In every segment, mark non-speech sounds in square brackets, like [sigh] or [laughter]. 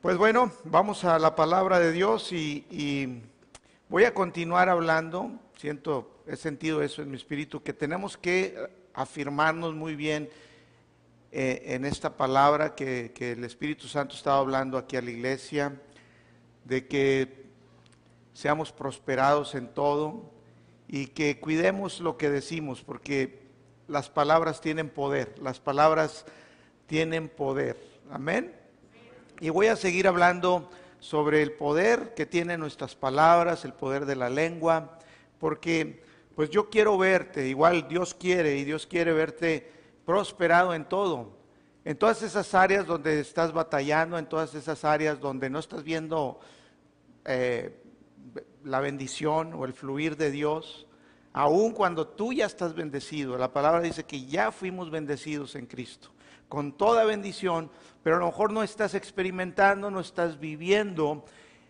Pues bueno, vamos a la palabra de Dios y, voy a continuar hablando. Siento, he sentido eso en mi espíritu, que tenemos que afirmarnos muy bien eh, en esta palabra que, que el Espíritu Santo estaba hablando aquí a la iglesia, de que seamos prosperados en todo y que cuidemos lo que decimos, porque las palabras tienen poder, las palabras tienen poder. Amén. Y voy a seguir hablando sobre el poder que tienen nuestras palabras, el poder de la lengua, porque pues yo quiero verte, igual Dios quiere y Dios quiere verte prosperado en todo, en todas esas áreas donde estás batallando, en todas esas áreas donde no estás viendo eh, la bendición o el fluir de Dios, aun cuando tú ya estás bendecido. La palabra dice que ya fuimos bendecidos en Cristo con toda bendición, pero a lo mejor no estás experimentando, no estás viviendo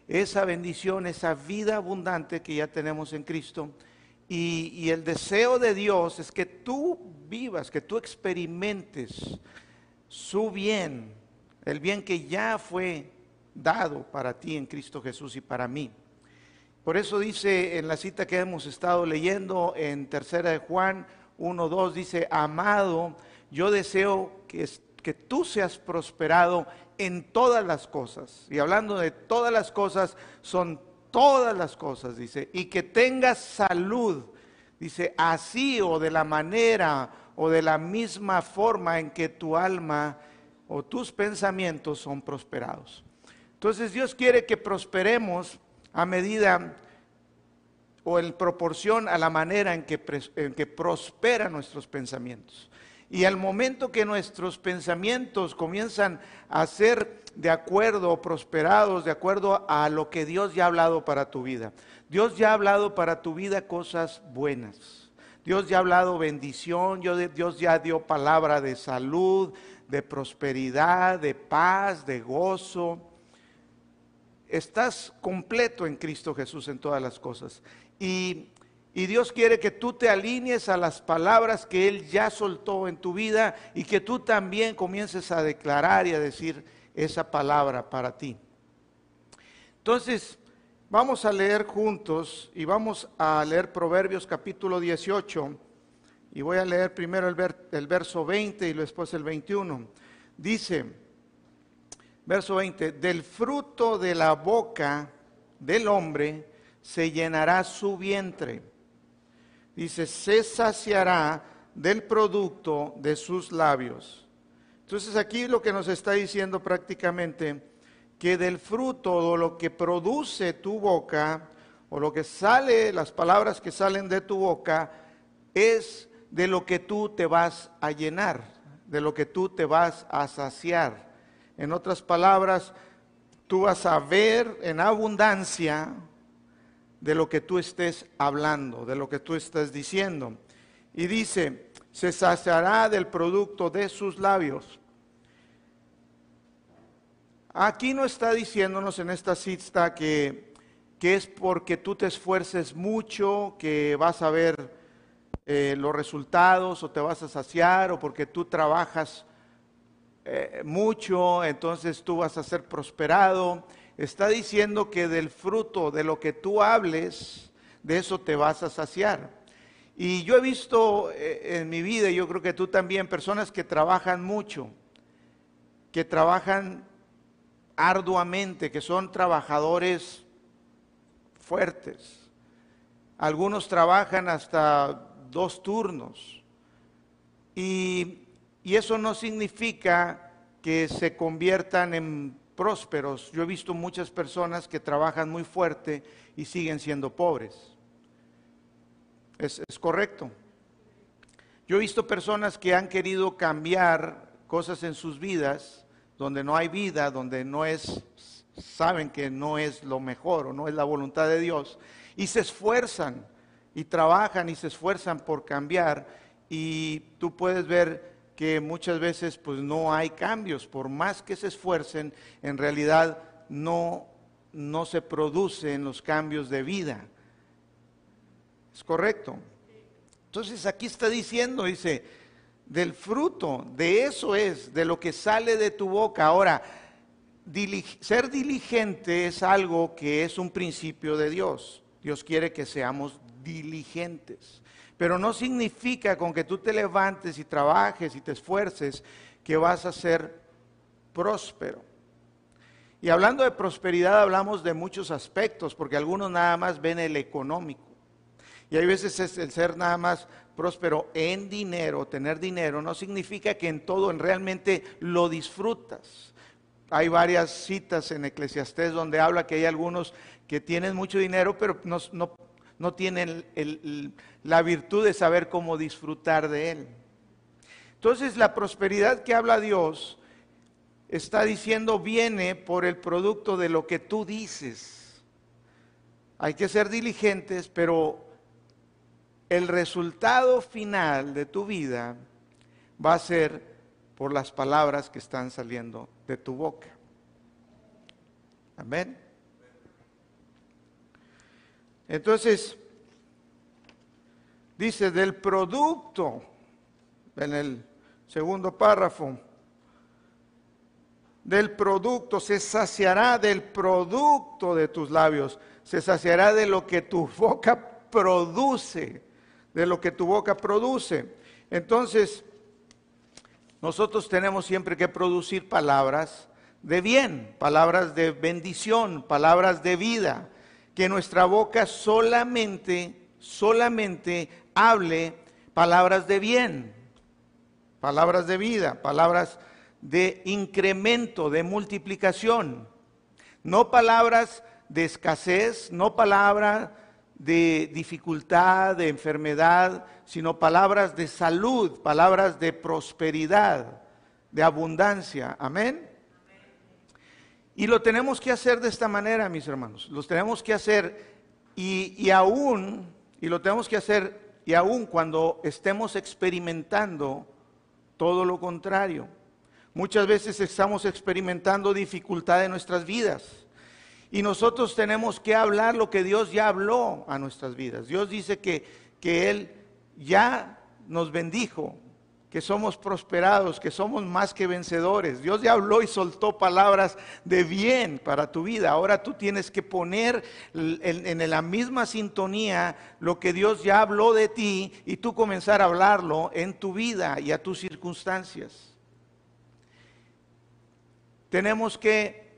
esa bendición, esa vida abundante que ya tenemos en Cristo. Y, el deseo de Dios es que tú vivas, que tú experimentes su bien, el bien que ya fue dado para ti en Cristo Jesús y para mí. Por eso dice en la cita que hemos estado leyendo en Tercera de Juan 1.2, dice, amado, yo deseo que, que tú seas prosperado en todas las cosas. Y hablando de todas las cosas, son todas las cosas, dice, y que tengas salud, dice, así o de la manera o de la misma forma en que tu alma o tus pensamientos son prosperados. Entonces Dios quiere que prosperemos a medida o en proporción a la manera en que, en que prosperan nuestros pensamientos. Y al momento que nuestros pensamientos comienzan a ser de acuerdo prosperados, de acuerdo a lo que Dios ya ha hablado para tu vida. Dios ya ha hablado para tu vida cosas buenas. Dios ya ha hablado bendición, Dios ya dio palabra de salud, de prosperidad, de paz, de gozo. Estás completo en Cristo Jesús en todas las cosas. Y y Dios quiere que tú te alinees a las palabras que Él ya soltó en tu vida y que tú también comiences a declarar y a decir esa palabra para ti. Entonces, vamos a leer juntos y vamos a leer Proverbios capítulo 18. Y voy a leer primero el, el verso 20 y después el 21. Dice, verso 20, del fruto de la boca del hombre se llenará su vientre dice, se saciará del producto de sus labios. Entonces aquí lo que nos está diciendo prácticamente, que del fruto o lo que produce tu boca, o lo que sale, las palabras que salen de tu boca, es de lo que tú te vas a llenar, de lo que tú te vas a saciar. En otras palabras, tú vas a ver en abundancia de lo que tú estés hablando, de lo que tú estés diciendo. Y dice, se saciará del producto de sus labios. Aquí no está diciéndonos en esta cita que, que es porque tú te esfuerces mucho, que vas a ver eh, los resultados o te vas a saciar o porque tú trabajas eh, mucho, entonces tú vas a ser prosperado está diciendo que del fruto de lo que tú hables, de eso te vas a saciar. Y yo he visto eh, en mi vida, yo creo que tú también, personas que trabajan mucho, que trabajan arduamente, que son trabajadores fuertes. Algunos trabajan hasta dos turnos. Y, y eso no significa que se conviertan en Yo he visto muchas personas que trabajan muy fuerte y siguen siendo pobres. Es, correcto. Yo he visto personas que han querido cambiar cosas en sus vidas, donde no hay vida, donde no es, saben que no es lo mejor o no es la voluntad de Dios, y se esfuerzan y trabajan y se esfuerzan por cambiar. Y tú puedes ver que muchas veces pues no hay cambios, por más que se esfuercen, en realidad no, no se producen los cambios de vida. ¿Es correcto? Entonces aquí está diciendo, dice, del fruto, de eso es, de lo que sale de tu boca. Ahora, ser diligente es algo que es un principio de Dios. Dios quiere que seamos diligentes. Pero no significa con que tú te levantes y trabajes y te esfuerces que vas a ser próspero. Y hablando de prosperidad hablamos de muchos aspectos, porque algunos nada más ven el económico. Y hay veces es el ser nada más próspero en dinero, tener dinero, no significa que en todo en realmente lo disfrutas. Hay varias citas en Eclesiastés donde habla que hay algunos que tienen mucho dinero, pero no, tienen la virtud de saber cómo disfrutar de él. Entonces la prosperidad que habla Dios está diciendo viene por el producto de lo que tú dices. Hay que ser diligentes, pero el resultado final de tu vida va a ser por las palabras que están saliendo de tu boca. Amén. Entonces, dice del producto, en el segundo párrafo, del producto, se saciará del producto de tus labios, se saciará de lo que tu boca produce, de lo que tu boca produce. Entonces, nosotros tenemos siempre que producir palabras de bien, palabras de bendición, palabras de vida, que nuestra boca solamente, solamente hable palabras de bien, palabras de vida, palabras de incremento, de multiplicación, no palabras de escasez, no palabras de dificultad, de enfermedad, sino palabras de salud, palabras de prosperidad, de abundancia. Amén. Y lo tenemos que hacer de esta manera, mis hermanos. Los tenemos que hacer y, y aún, y lo tenemos que hacer y aún cuando estemos experimentando todo lo contrario. Muchas veces estamos experimentando dificultad en nuestras vidas. Y nosotros tenemos que hablar lo que Dios ya habló a nuestras vidas. Dios dice que, que Él ya nos bendijo, que somos prosperados, que somos más que vencedores. Dios ya habló y soltó palabras de bien para tu vida. Ahora tú tienes que poner en, en, la misma sintonía lo que Dios ya habló de ti y tú comenzar a hablarlo en tu vida y a tus circunstancias. Tenemos que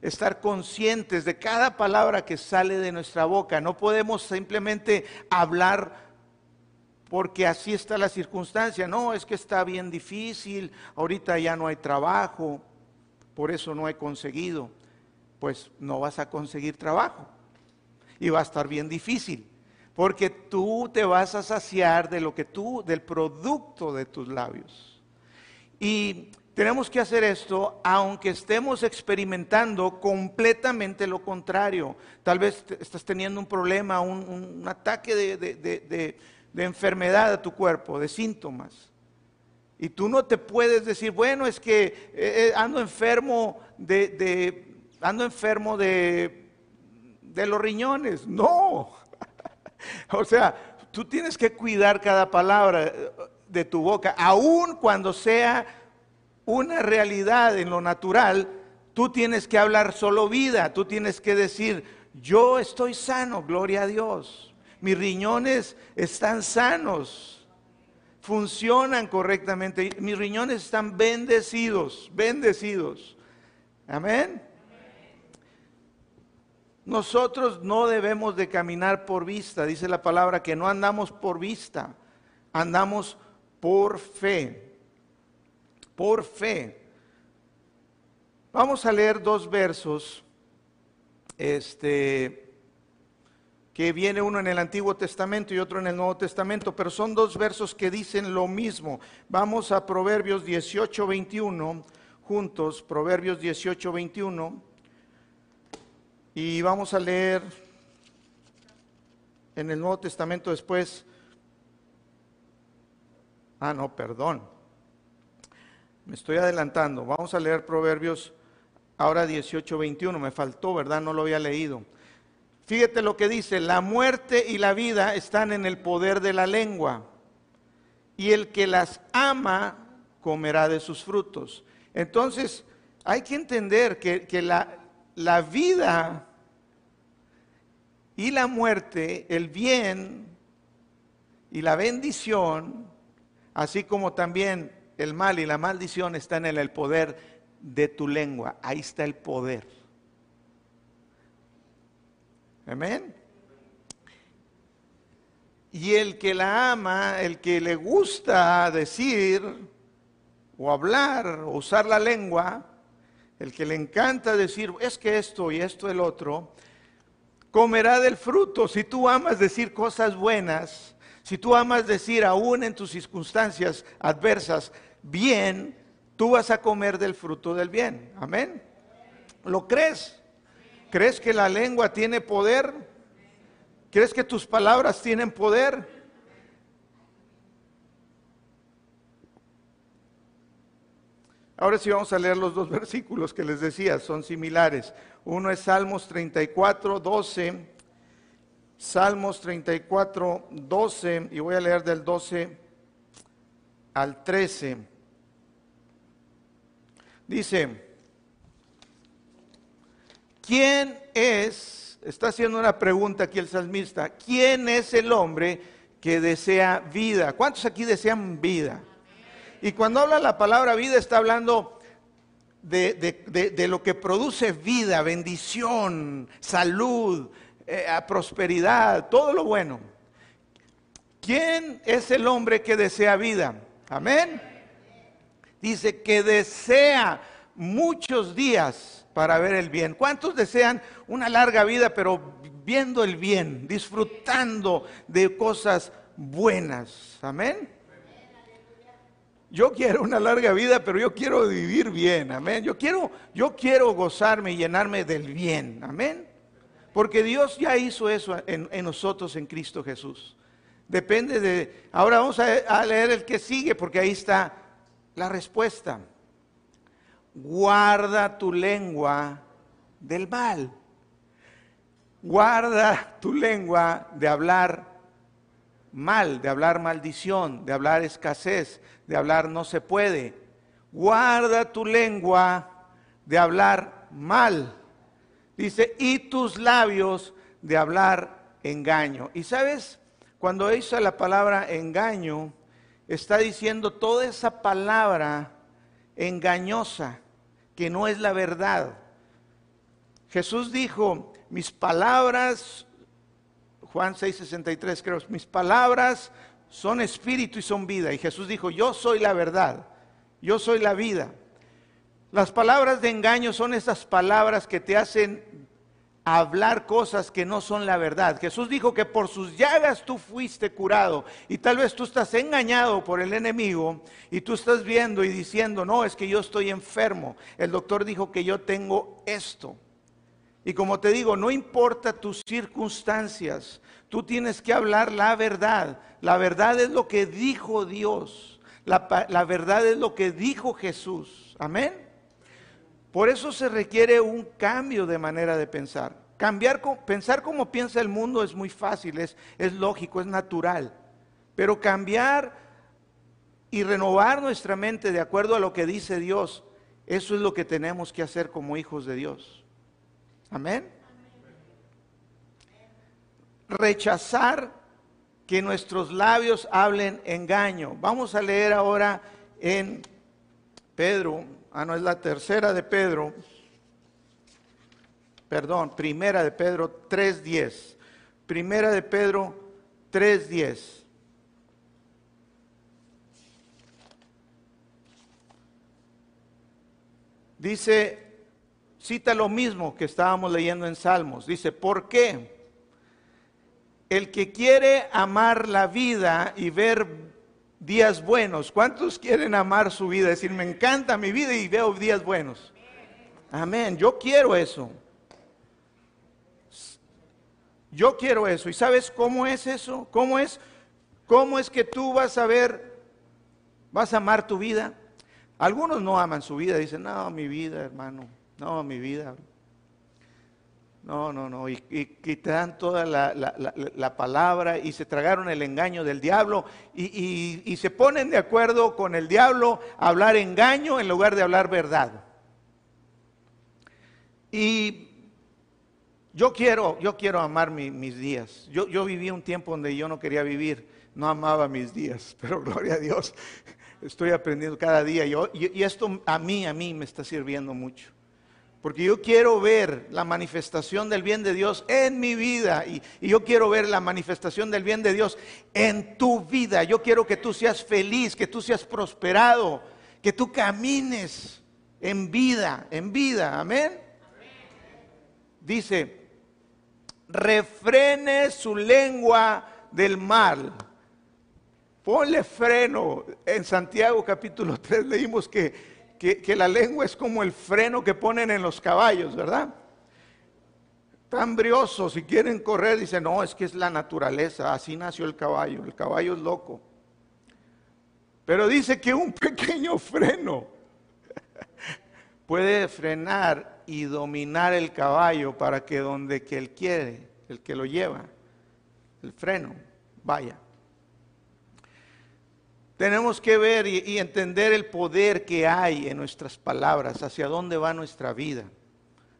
estar conscientes de cada palabra que sale de nuestra boca. No podemos simplemente hablar porque así está la circunstancia. No, es que está bien difícil, ahorita ya no hay trabajo, por eso no he conseguido. Pues no vas a conseguir trabajo y va a estar bien difícil, porque tú te vas a saciar de lo que tú, del producto de tus labios. Y tenemos que hacer esto aunque estemos experimentando completamente lo contrario. Tal vez estás teniendo un problema, un, ataque de, enfermedad a tu cuerpo, de síntomas. Y tú no te puedes decir, bueno, es que eh, eh, ando enfermo de, ando enfermo de, de los riñones. No. [laughs] o sea, tú tienes que cuidar cada palabra de tu boca, aun cuando sea una realidad en lo natural, tú tienes que hablar solo vida, tú tienes que decir, yo estoy sano, gloria a Dios. Mis riñones están sanos, funcionan correctamente, mis riñones están bendecidos, bendecidos. Amén. Nosotros no debemos de caminar por vista, dice la palabra que no andamos por vista, andamos por fe por fe. Vamos a leer dos versos, este, que viene uno en el Antiguo Testamento y otro en el Nuevo Testamento, pero son dos versos que dicen lo mismo. Vamos a Proverbios 18, 21, juntos, Proverbios 18, 21, y vamos a leer en el Nuevo Testamento después. Ah, no, perdón. Me estoy adelantando. Vamos a leer Proverbios ahora 18, 21. Me faltó, ¿verdad? No lo había leído. Fíjate lo que dice, la muerte y la vida están en el poder de la lengua, y el que las ama comerá de sus frutos. Entonces, hay que entender que, la, la vida y la muerte, el bien y la bendición, así como también el mal y la maldición están en el poder de tu lengua. Ahí está el poder. Amén. Y el que la ama, el que le gusta decir o hablar o usar la lengua, el que le encanta decir, es que esto y esto el otro, comerá del fruto. Si tú amas decir cosas buenas, si tú amas decir aún en tus circunstancias adversas, bien, tú vas a comer del fruto del bien. Amén. ¿Lo crees? ¿Crees que la lengua tiene poder? ¿Crees que tus palabras tienen poder? Ahora sí vamos a leer los dos [laughs] versículos que les decía, son similares. Uno es Salmos 34, 12. Salmos 34, 12, y voy a leer del 12 al 13. Dice, ¿quién es está haciendo una pregunta aquí el salmista. ¿Quién es el hombre que desea vida? ¿Cuántos aquí desean vida? Y cuando habla la palabra vida está hablando de, lo que produce vida, bendición, salud, eh, prosperidad, todo lo bueno. ¿Quién es el hombre que desea vida? Amén. Dice que desea muchos días para ver el bien. ¿Cuántos desean una larga vida, pero viendo el bien, disfrutando de cosas buenas? Amén. Yo quiero una larga vida, pero yo quiero vivir bien, amén. Yo quiero, yo quiero gozarme y llenarme del bien, amén. Porque Dios ya hizo eso en, nosotros en Cristo Jesús. Depende de. Ahora vamos a leer el que sigue, porque ahí está la respuesta guarda tu lengua del mal. Guarda tu lengua de hablar mal, de hablar maldición, de hablar escasez, de hablar no se puede. Guarda tu lengua de hablar mal. Dice, y tus labios de hablar engaño. Y sabes, cuando hizo la palabra engaño, está diciendo toda esa palabra engañosa, que no es la verdad. Jesús dijo, mis palabras, Juan 6:63 creo, mis palabras son espíritu y son vida. Y Jesús dijo, yo soy la verdad, yo soy la vida. Las palabras de engaño son esas palabras que te hacen hablar cosas que no son la verdad. Jesús dijo que por sus llagas tú fuiste curado y tal vez tú estás engañado por el enemigo y tú estás viendo y diciendo, no, es que yo estoy enfermo. El doctor dijo que yo tengo esto. Y como te digo, no importa tus circunstancias, tú tienes que hablar la verdad. La verdad es lo que dijo Dios. La, la verdad es lo que dijo Jesús. Amén. Por eso se requiere un cambio de manera de pensar. Cambiar, pensar como piensa el mundo es muy fácil, es, es lógico, es natural. Pero cambiar y renovar nuestra mente de acuerdo a lo que dice Dios, eso es lo que tenemos que hacer como hijos de Dios. Amén. Rechazar que nuestros labios hablen engaño. Vamos a leer ahora en Pedro ah, no, es la tercera de Pedro, perdón, primera de Pedro 3.10, primera de Pedro 3.10. Dice, cita lo mismo que estábamos leyendo en Salmos, dice, ¿por qué? El que quiere amar la vida y ver días buenos. ¿Cuántos quieren amar su vida? decir, me encanta mi vida y veo días buenos. Amén. Yo quiero eso. Yo quiero eso. ¿Y sabes cómo es eso? ¿Cómo es? ¿Cómo es que tú vas a ver, vas a amar tu vida? Algunos no aman su vida, dicen, no, mi vida, hermano, no, mi vida. No, no, no. Y, te dan toda la, palabra y se tragaron el engaño del diablo y, se ponen de acuerdo con el diablo a hablar engaño en lugar de hablar verdad. Y yo quiero, yo quiero amar mis días. Yo, yo viví un tiempo donde yo no quería vivir, no amaba mis días, [laughs] pero gloria a Dios, estoy aprendiendo cada día. y esto a mí, a mí me está sirviendo mucho. Porque yo quiero ver la manifestación del bien de Dios en mi vida y, yo quiero ver la manifestación del bien de Dios en tu vida. Yo quiero que tú seas feliz, que tú seas prosperado, que tú camines en vida, en vida. Amén. Dice, refrene su lengua del mal. Ponle freno. En Santiago capítulo 3 leímos que que, la lengua es como el freno que ponen en los caballos, ¿verdad? Tan briosos, si quieren correr, dicen, no, es que es la naturaleza, así nació el caballo, el caballo es loco. Pero dice que un [laughs] pequeño freno [laughs] puede frenar y dominar el caballo para que donde que él quiere, el que lo lleva, el freno, vaya. Tenemos que ver y, entender el poder que hay en nuestras palabras, hacia dónde va nuestra vida,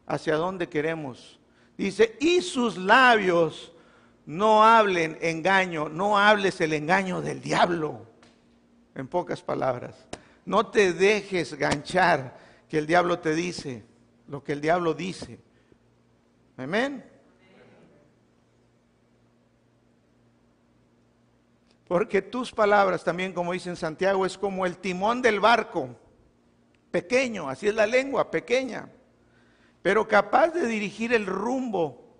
hacia dónde queremos. Dice, y sus labios no hablen engaño, no hables el engaño del diablo, en pocas palabras. No te dejes ganchar que el diablo te dice lo que el diablo dice. Amén. Porque tus palabras también, como dice en Santiago, es como el timón del barco, pequeño, así es la lengua, pequeña, pero capaz de dirigir el rumbo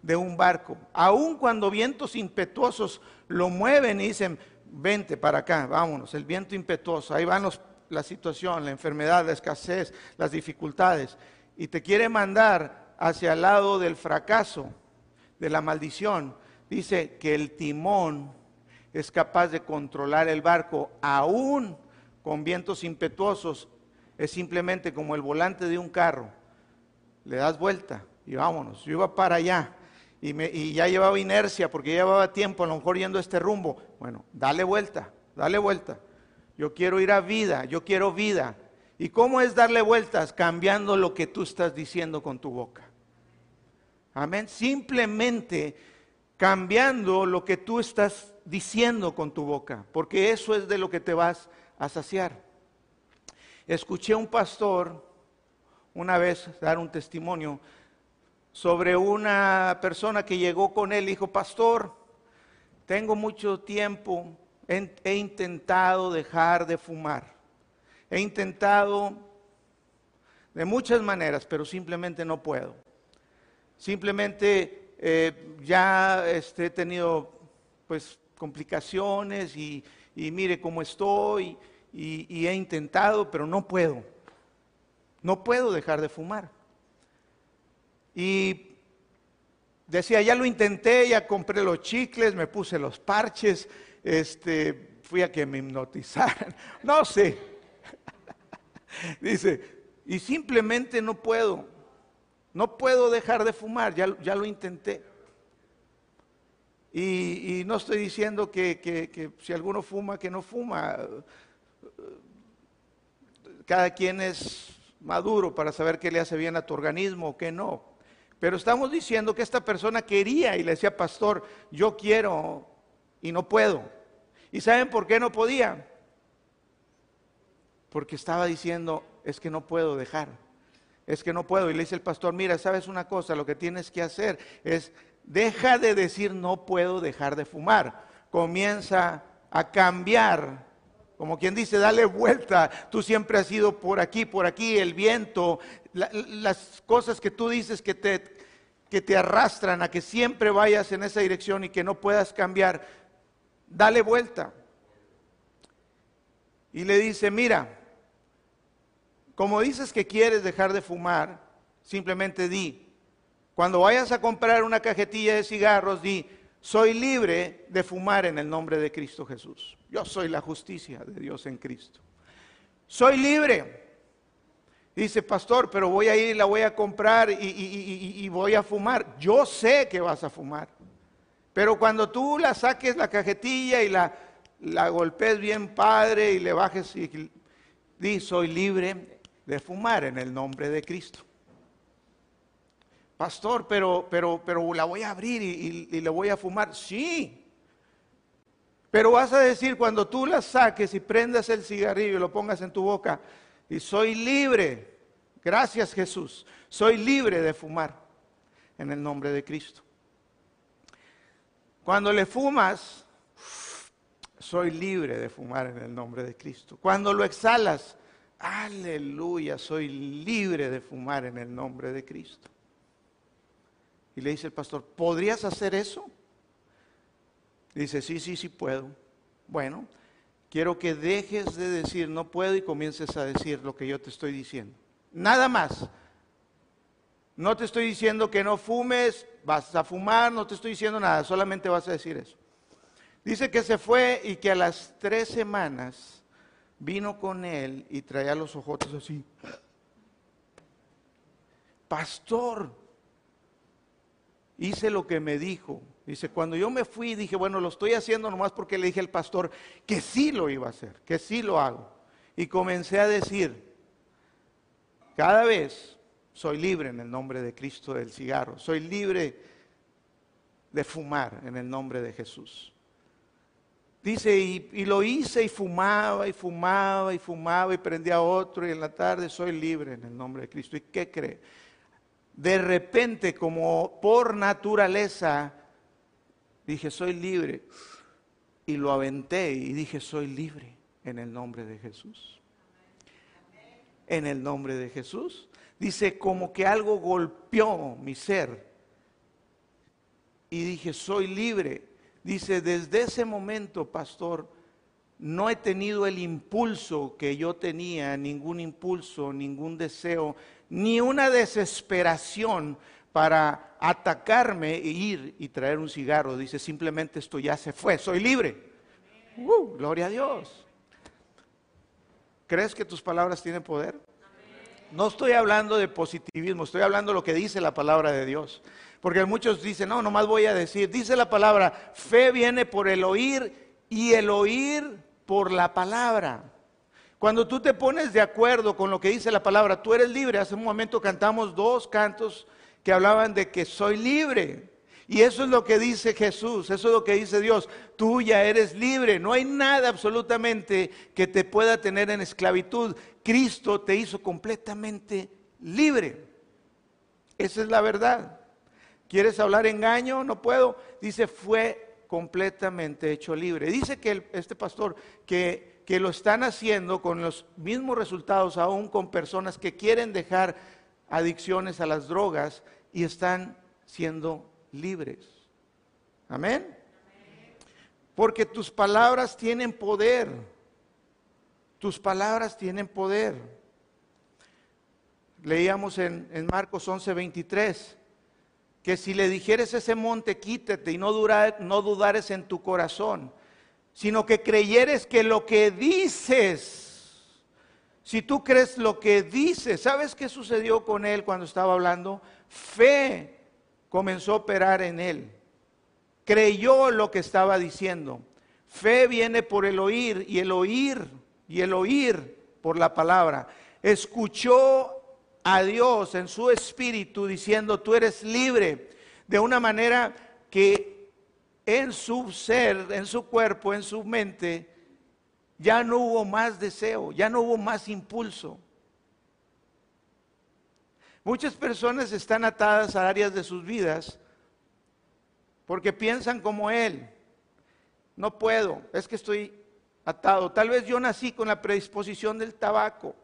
de un barco. Aun cuando vientos impetuosos lo mueven y dicen, vente para acá, vámonos, el viento impetuoso, ahí van la situación, la enfermedad, la escasez, las dificultades, y te quiere mandar hacia el lado del fracaso, de la maldición, dice que el timón es capaz de controlar el barco aún con vientos impetuosos. Es simplemente como el volante de un carro. Le das vuelta y vámonos. Yo iba para allá y, y ya llevaba inercia porque ya llevaba tiempo a lo mejor yendo a este rumbo. Bueno, dale vuelta, dale vuelta. Yo quiero ir a vida, yo quiero vida. ¿Y cómo es darle vueltas? Cambiando lo que tú estás diciendo con tu boca. Amén. Simplemente cambiando lo que tú estás diciendo con tu boca, porque eso es de lo que te vas a saciar. Escuché a un pastor una vez dar un testimonio sobre una persona que llegó con él y dijo, pastor, tengo mucho tiempo, he, intentado dejar de fumar, he intentado de muchas maneras, pero simplemente no puedo. Simplemente eh, ya este, he tenido pues complicaciones y, mire cómo estoy y, he intentado, pero no puedo. No puedo dejar de fumar. Y decía, ya lo intenté, ya compré los chicles, me puse los parches, este, fui a que me hipnotizaran, [laughs] no sé. [laughs] Dice, y simplemente no puedo. No puedo dejar de fumar, ya, ya lo intenté. Y, no estoy diciendo que, si alguno fuma, que no fuma. Cada quien es maduro para saber qué le hace bien a tu organismo o qué no. Pero estamos diciendo que esta persona quería y le decía, pastor, yo quiero y no puedo. ¿Y saben por qué no podía? Porque estaba diciendo, es que no puedo dejar es que no puedo. Y le dice el pastor, mira, sabes una cosa, lo que tienes que hacer es, deja de decir no puedo dejar de fumar. Comienza a cambiar. Como quien dice, dale vuelta. Tú siempre has ido por aquí, por aquí, el viento, las cosas que tú dices que te, que te arrastran a que siempre vayas en esa dirección y que no puedas cambiar. Dale vuelta. Y le dice, mira, como dices que quieres dejar de fumar, simplemente di, cuando vayas a comprar una cajetilla de cigarros, di, soy libre de fumar en el nombre de Cristo Jesús. Yo soy la justicia de Dios en Cristo. Soy libre. Dice, pastor, pero voy a ir, la voy a comprar y, y, voy a fumar. Yo sé que vas a fumar. Pero cuando tú la saques la cajetilla y la, la golpees bien padre y le bajes y di, soy libre de fumar en el nombre de Cristo. Pastor, pero, pero, pero la voy a abrir y, le voy a fumar. Sí. Pero vas a decir, cuando tú la saques y prendas el cigarrillo y lo pongas en tu boca, y soy libre, gracias Jesús, soy libre de fumar en el nombre de Cristo. Cuando le fumas, soy libre de fumar en el nombre de Cristo. Cuando lo exhalas, aleluya, soy libre de fumar en el nombre de Cristo. Y le dice el pastor, ¿podrías hacer eso? Dice, sí, sí, sí puedo. Bueno, quiero que dejes de decir no puedo y comiences a decir lo que yo te estoy diciendo. Nada más. No te estoy diciendo que no fumes, vas a fumar, no te estoy diciendo nada, solamente vas a decir eso. Dice que se fue y que a las tres semanas vino con él y traía los ojotes así. Pastor, hice lo que me dijo. Dice, cuando yo me fui, dije, bueno, lo estoy haciendo nomás porque le dije al pastor que sí lo iba a hacer, que sí lo hago. Y comencé a decir, cada vez soy libre en el nombre de Cristo del cigarro, soy libre de fumar en el nombre de Jesús. Dice, y, y, lo hice y fumaba y fumaba y fumaba y prendía otro y en la tarde soy libre en el nombre de Cristo. ¿Y qué cree? De repente, como por naturaleza, dije, soy libre. Y lo aventé y dije, soy libre en el nombre de Jesús. En el nombre de Jesús. Dice, como que algo golpeó mi ser. Y dije, soy libre. Dice, desde ese momento, pastor, no he tenido el impulso que yo tenía, ningún impulso, ningún deseo, ni una desesperación para atacarme e ir y traer un cigarro. Dice, simplemente esto ya se fue, soy libre. Uh, gloria a Dios. ¿Crees que tus palabras tienen poder? No estoy hablando de positivismo, estoy hablando de lo que dice la palabra de Dios. Porque muchos dicen, no, nomás voy a decir, dice la palabra, fe viene por el oír y el oír por la palabra. Cuando tú te pones de acuerdo con lo que dice la palabra, tú eres libre. Hace un momento cantamos dos cantos que hablaban de que soy libre. Y eso es lo que dice Jesús, eso es lo que dice Dios. Tú ya eres libre, no hay nada absolutamente que te pueda tener en esclavitud. Cristo te hizo completamente libre. Esa es la verdad. ¿Quieres hablar engaño? No puedo. Dice, fue completamente hecho libre. Dice que este pastor que que lo están haciendo con los mismos resultados aún con personas que quieren dejar adicciones a las drogas y están siendo libres. Amén. Porque tus palabras tienen poder. Tus palabras tienen poder. Leíamos en, en Marcos 11:23 que si le dijeres ese monte, quítate y no, no dudares en tu corazón sino que creyeres que lo que dices, si tú crees lo que dices, ¿sabes qué sucedió con él cuando estaba hablando? Fe comenzó a operar en él. Creyó lo que estaba diciendo. Fe viene por el oír y el oír y el oír por la palabra. Escuchó a Dios en su espíritu diciendo, tú eres libre, de una manera que en su ser, en su cuerpo, en su mente, ya no hubo más deseo, ya no hubo más impulso. Muchas personas están atadas a áreas de sus vidas porque piensan como él. No puedo, es que estoy atado. Tal vez yo nací con la predisposición del tabaco.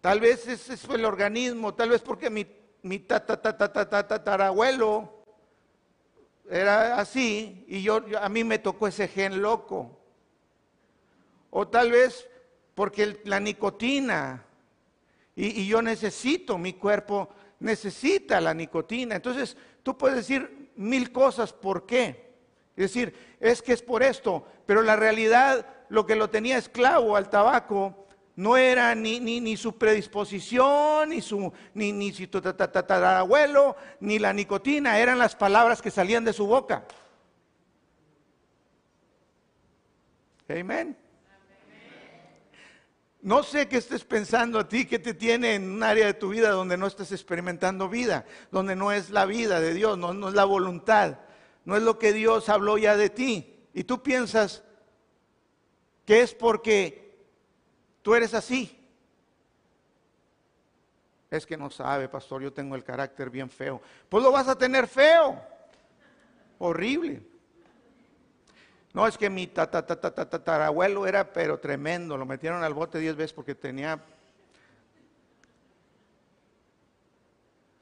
Tal vez ese fue el organismo, tal vez porque mi, mi tatarabuelo era así y yo, a mí me tocó ese gen loco. O tal vez porque la nicotina y, y, yo necesito, mi cuerpo necesita la nicotina. Entonces tú puedes decir mil cosas por qué. Es decir, es que es por esto, pero la realidad lo que lo tenía esclavo al tabaco no era ni, ni, ni su predisposición, ni su, ni, ni su tatarabuelo, ni la nicotina, eran las palabras que salían de su boca. Amén. No sé qué estés pensando a ti, qué te tiene en un área de tu vida donde no estás experimentando vida, donde no es la vida de Dios, no, no es la voluntad, no es lo que Dios habló ya de ti. Y tú piensas que es porque tú eres así. Es que no sabe, pastor, yo tengo el carácter bien feo. Pues lo vas a tener feo. Horrible. No, es que mi tatarabuelo era pero tremendo. Lo metieron al bote diez veces porque tenía...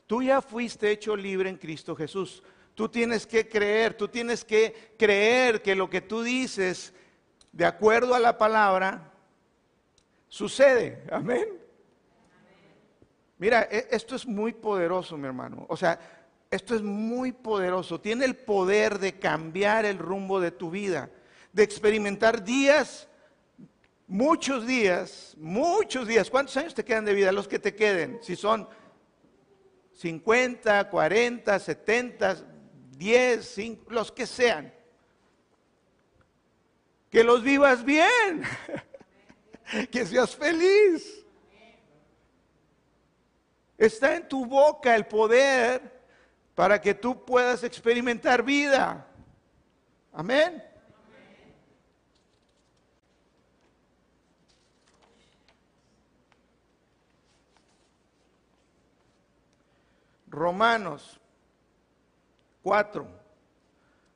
Tú ya fuiste hecho libre en Cristo Jesús. Tú tienes que creer, tú tienes que creer que lo que tú dices, de acuerdo a la palabra, sucede. Amén. Mira, e, esto es muy poderoso, mi hermano. O sea, esto es muy poderoso. Tiene el poder de cambiar el rumbo de tu vida, de experimentar días, muchos días, muchos días. ¿Cuántos años te quedan de vida? Los que te queden. Si son 50, 40, 70, 10, 5, los que sean. Que los vivas bien. [laughs] [laughs] que seas feliz. Está en tu boca el poder para que tú puedas experimentar vida. Amén. Romanos 4.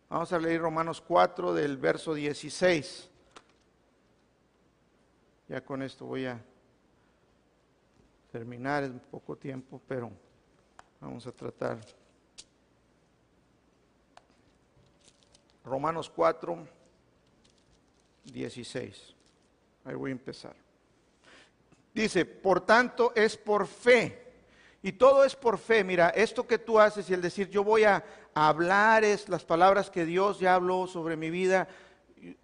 Vamos a leer Romanos 4 del verso 16. Ya con esto voy a terminar, es poco tiempo, pero vamos a tratar. Romanos 4, 16. Ahí voy a empezar. Dice, por tanto es por fe. Y todo es por fe. Mira, esto que tú haces y el decir yo voy a hablar es las palabras que Dios ya habló sobre mi vida,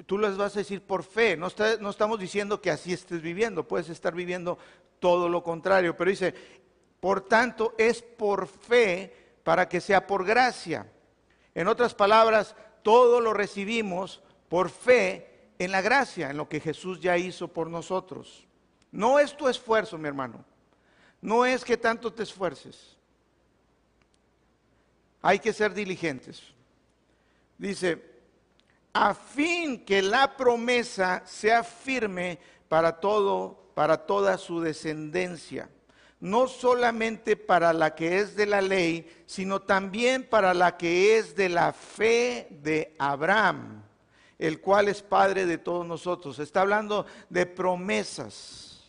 tú las vas a decir por fe. No, no estamos diciendo que así estés viviendo, puedes estar viviendo todo lo contrario. Pero dice, por tanto, es por fe para que sea por gracia. En otras palabras, todo lo recibimos por fe en la gracia, en lo que Jesús ya hizo por nosotros. No es tu esfuerzo, mi hermano. No es que tanto te esfuerces. Hay que ser diligentes. Dice, a fin que la promesa sea firme para todo para toda su descendencia, no solamente para la que es de la ley, sino también para la que es de la fe de Abraham, el cual es padre de todos nosotros. Está hablando de promesas,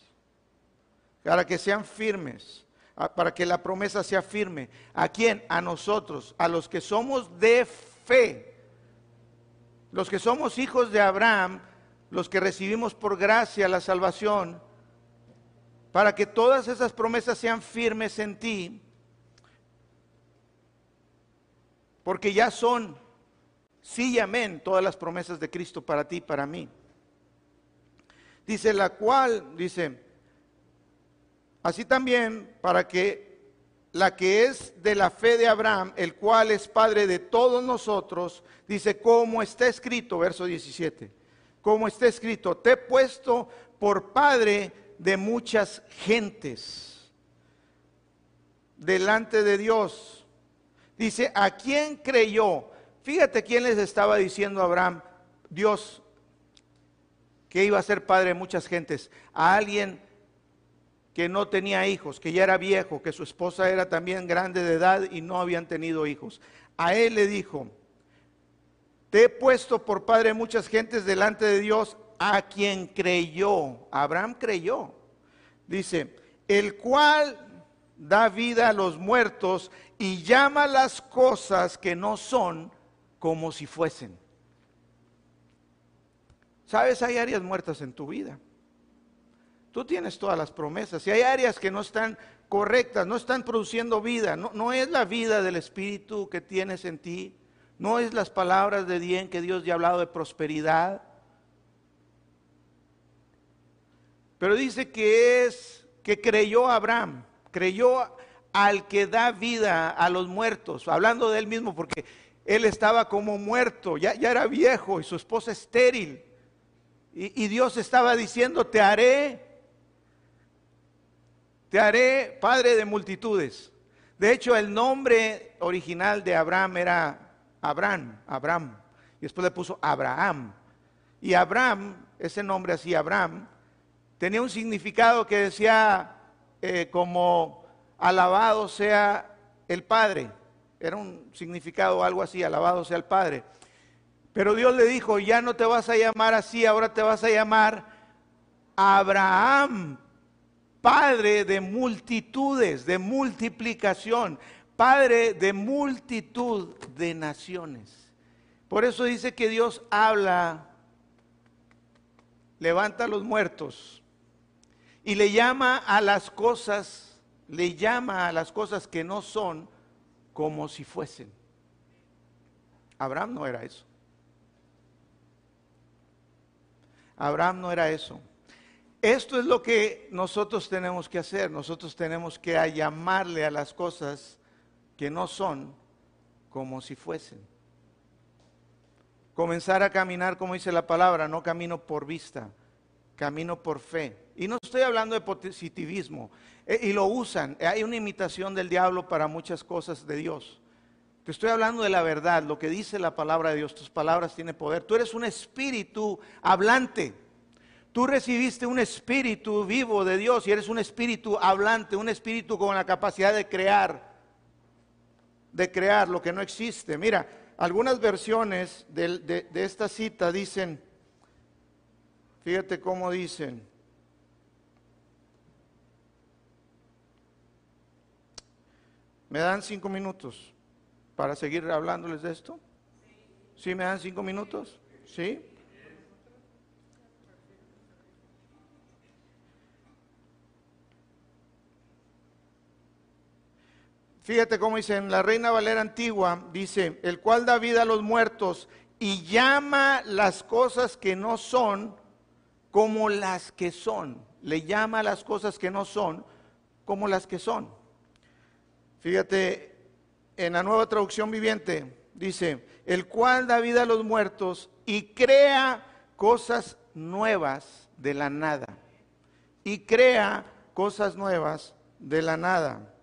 para que sean firmes, para que la promesa sea firme. ¿A quién? A nosotros, a los que somos de fe. Los que somos hijos de Abraham, los que recibimos por gracia la salvación, para que todas esas promesas sean firmes en ti, porque ya son sí y amén todas las promesas de Cristo para ti y para mí. Dice la cual, dice, así también para que la que es de la fe de Abraham, el cual es padre de todos nosotros, dice, como está escrito, verso 17, como está escrito, te he puesto por padre de muchas gentes delante de Dios. Dice, ¿a quién creyó? Fíjate quién les estaba diciendo a Abraham, Dios, que iba a ser padre de muchas gentes, a alguien que no tenía hijos, que ya era viejo, que su esposa era también grande de edad y no habían tenido hijos. A él le dijo, te he puesto por padre muchas gentes delante de Dios, a quien creyó. Abraham creyó. Dice, el cual da vida a los muertos y llama las cosas que no son como si fuesen. Sabes, hay áreas muertas en tu vida. Tú tienes todas las promesas y hay áreas que no están correctas, no están produciendo vida. No, es la vida del Espíritu que tienes en ti. No es las palabras de bien que Dios ya ha hablado de prosperidad. Pero dice que es que creyó Abraham, creyó al que da vida a los muertos, hablando de él mismo porque él estaba como muerto, ya, ya era viejo y su esposa estéril. Y Dios estaba diciendo, te haré te haré padre de multitudes. De hecho, el nombre original de Abraham era Abraham, Abraham. Y después le puso Abraham. Y Abraham, ese nombre así, Abraham, tenía un significado que decía eh, como alabado sea el Padre. Era un significado algo así, alabado sea el Padre. Pero Dios le dijo, ya no te vas a llamar así, ahora te vas a llamar Abraham, Padre de multitudes, de multiplicación, Padre de multitud de naciones. Por eso dice que Dios habla, levanta a los muertos y le llama a las cosas, le llama a las cosas que no son como si fuesen. Abraham no era eso. Abraham no era eso. Esto es lo que nosotros tenemos que hacer. Nosotros tenemos que llamarle a las cosas que no son como si fuesen. Comenzar a caminar, como dice la palabra, no camino por vista, camino por fe. Y no estoy hablando de positivismo, eh, y lo usan. Hay una imitación del diablo para muchas cosas de Dios. Te estoy hablando de la verdad, lo que dice la palabra de Dios. Tus palabras tienen poder. Tú eres un espíritu hablante. Tú recibiste un espíritu vivo de Dios y eres un espíritu hablante, un espíritu con la capacidad de crear, de crear lo que no existe. Mira, algunas versiones de, esta cita dicen, fíjate cómo dicen, ¿me dan cinco minutos para seguir hablándoles de esto? ¿Sí me dan cinco minutos? ¿Sí? Fíjate cómo dice en la Reina Valera Antigua, dice, el cual da vida a los muertos y llama las cosas que no son como las que son. Le llama las cosas que no son como las que son. Fíjate, en la nueva traducción viviente dice, el cual da vida a los muertos y crea cosas nuevas de la nada. Y crea cosas nuevas de la nada.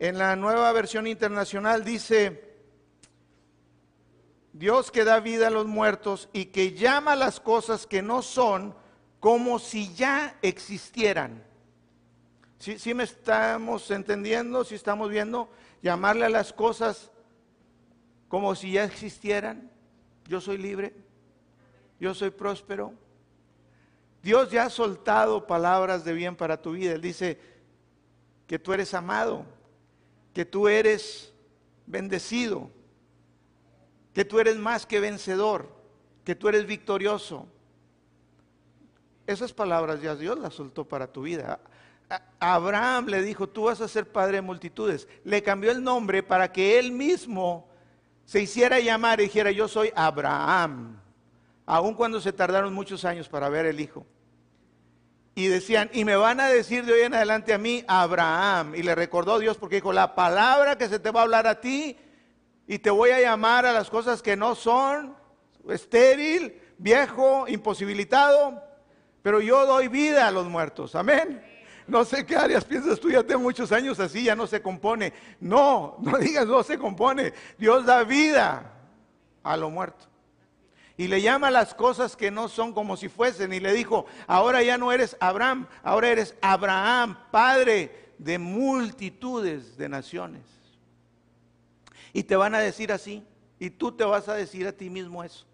En la nueva versión internacional dice, Dios que da vida a los muertos y que llama las cosas que no son como si ya existieran. ¿Sí, me estamos entendiendo? ¿Sí estamos viendo? Llamarle a las cosas como si ya existieran. Yo soy libre. Yo soy próspero. Dios ya ha soltado palabras de bien para tu vida. Él dice que tú eres amado, que tú eres bendecido, que tú eres más que vencedor, que tú eres victorioso. Esas palabras ya Dios las soltó para tu vida. Abraham le dijo, tú vas a ser padre de multitudes. Le cambió el nombre para que él mismo se hiciera llamar y dijera, yo soy Abraham, aun cuando se tardaron muchos años para ver el hijo y decían, y me van a decir de hoy en adelante a mí, Abraham. Y le recordó Dios porque dijo, la palabra que se te va a hablar a ti y te voy a llamar a las cosas que no son, estéril, viejo, imposibilitado, pero yo doy vida a los muertos. Amén. No sé qué áreas piensas tú, ya tengo muchos años así, ya no se compone. No, [laughs] no digas no se compone. Dios da vida a lo muerto y le llama las cosas que no son como si fuesen y le dijo, ahora ya no eres Abraham, ahora eres Abraham, padre de multitudes de naciones. Y te van a decir así, y tú te vas a decir a ti mismo eso.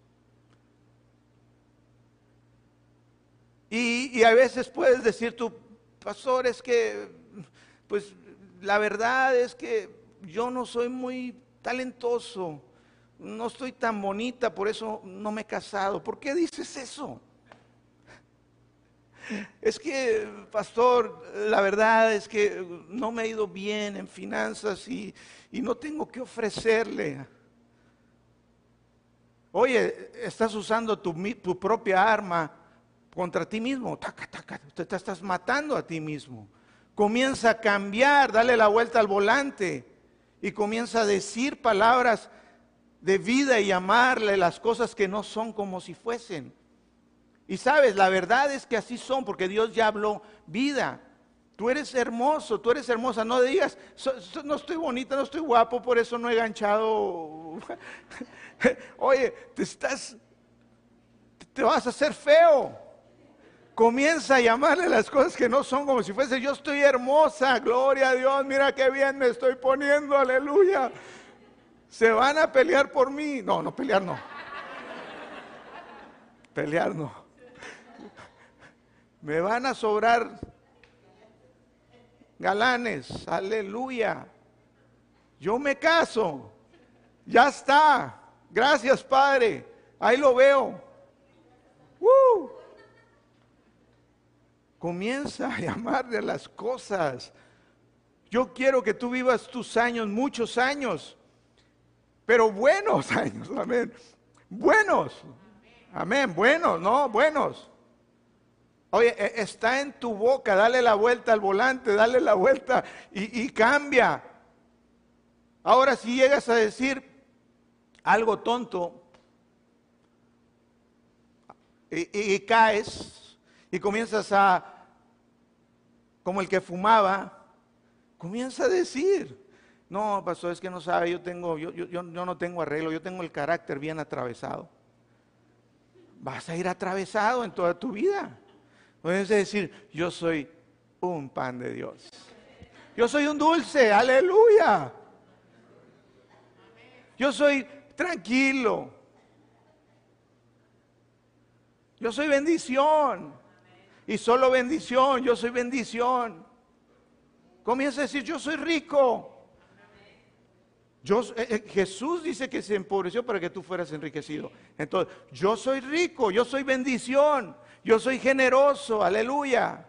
Y, y a veces puedes decir tú, pastor, es que, pues la verdad es que yo no soy muy talentoso no estoy tan bonita, por eso no me he casado. ¿Por qué dices eso? Es que, pastor, la verdad es que no me ha ido bien en finanzas y, no tengo que ofrecerle. Oye, estás usando tu, propia arma contra ti mismo. Taca, taca, te estás matando a ti mismo. Comienza a cambiar, dale la vuelta al volante y comienza a decir palabras de vida y amarle las cosas que no son como si fuesen. Y sabes, la verdad es que así son, porque Dios ya habló vida. Tú eres hermoso, tú eres hermosa. No digas, no estoy bonita, no estoy guapo, por eso no he ganchado. [laughs] Oye, te estás, te vas a hacer feo. Comienza a llamarle las cosas que no son como si fuese yo estoy hermosa, gloria a Dios, mira qué bien me estoy poniendo, aleluya. Se van a pelear por mí. No, no pelear no. Pelear no. Me van a sobrar galanes, aleluya. Yo me caso, ya está. Gracias, Padre. Ahí lo veo. Comienza a llamarle a las cosas. Yo quiero que tú vivas tus años, muchos años, pero buenos [laughs] años, amén. Buenos, amén, buenos, no, buenos. Oye, e, está en tu boca, dale la vuelta al volante, dale la vuelta y, cambia. Ahora si llegas a decir algo tonto y, caes y comienzas a, como el que fumaba, comienza a decir, no, pastor, es que no sabe, yo, tengo, yo, yo, yo no tengo arreglo, yo tengo el carácter bien atravesado. Vas a ir atravesado en toda tu vida. Puedes decir, yo soy un pan de Dios. Yo soy un dulce, aleluya. Yo soy tranquilo. Yo soy bendición. Y solo bendición, yo soy bendición. Comienza a decir, yo soy rico. Eh, eh, Jesús dice que se empobreció para que tú fueras enriquecido. Entonces, yo soy rico, yo soy bendición. Yo soy generoso, aleluya.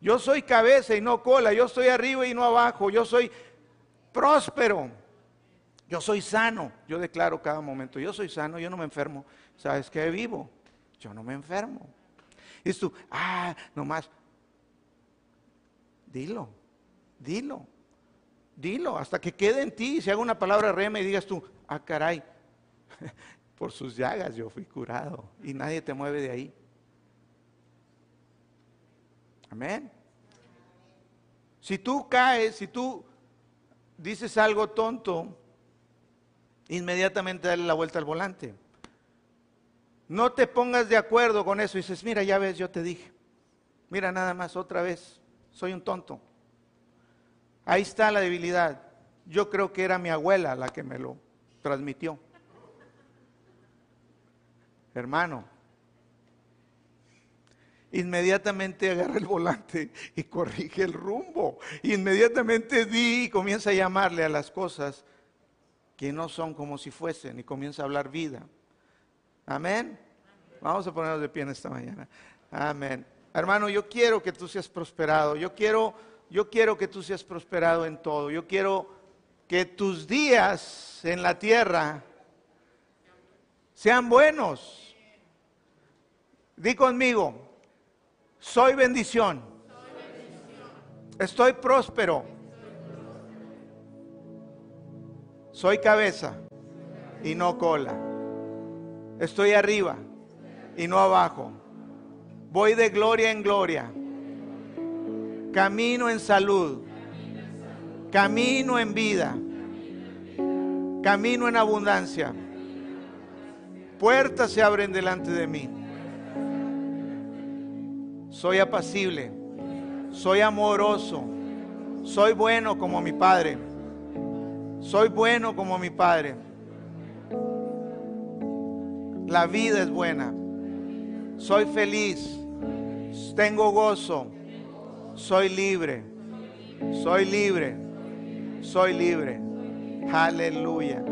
Yo soy cabeza y no cola, yo estoy arriba y no abajo, yo soy próspero, yo soy sano. Yo declaro cada momento, yo soy sano, yo no me enfermo. ¿Sabes qué vivo? Yo no me enfermo. Y tú, ah, nomás, dilo, dilo, dilo, hasta que quede en ti, si hago una palabra rema y digas tú, ah, caray, [laughs] por sus llagas yo fui curado y nadie te mueve de ahí. Amén. Si tú caes, si tú dices algo tonto, inmediatamente dale la vuelta al volante. No te pongas de acuerdo con eso y dices, mira, ya ves, yo te dije. Mira nada más, otra vez, soy un tonto. Ahí está la debilidad. Yo creo que era mi abuela la que me lo transmitió. Hermano, inmediatamente agarra el volante y corrige el rumbo. Inmediatamente di y comienza a llamarle a las cosas que no son como si fuesen y comienza a hablar vida. Amén. Vamos a ponernos de pie en esta mañana. Amén. Hermano, yo quiero que tú seas prosperado. Yo quiero, yo quiero que tú seas prosperado en todo. Yo quiero que tus días en la tierra sean buenos Di conmigo, soy bendición. Estoy próspero. Soy cabeza y no cola. Estoy arriba y no abajo. Voy de gloria en gloria. Camino en salud. Camino en vida. Camino en abundancia. Puertas se abren delante de mí soy apacible, soy amoroso, soy bueno como mi Padre, soy bueno como mi Padre. La vida es buena, soy feliz, tengo gozo, soy libre, soy libre, soy libre. Aleluya.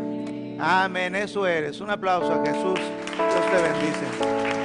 Amén, eso eres. Un aplauso a Jesús. Dios te bendice.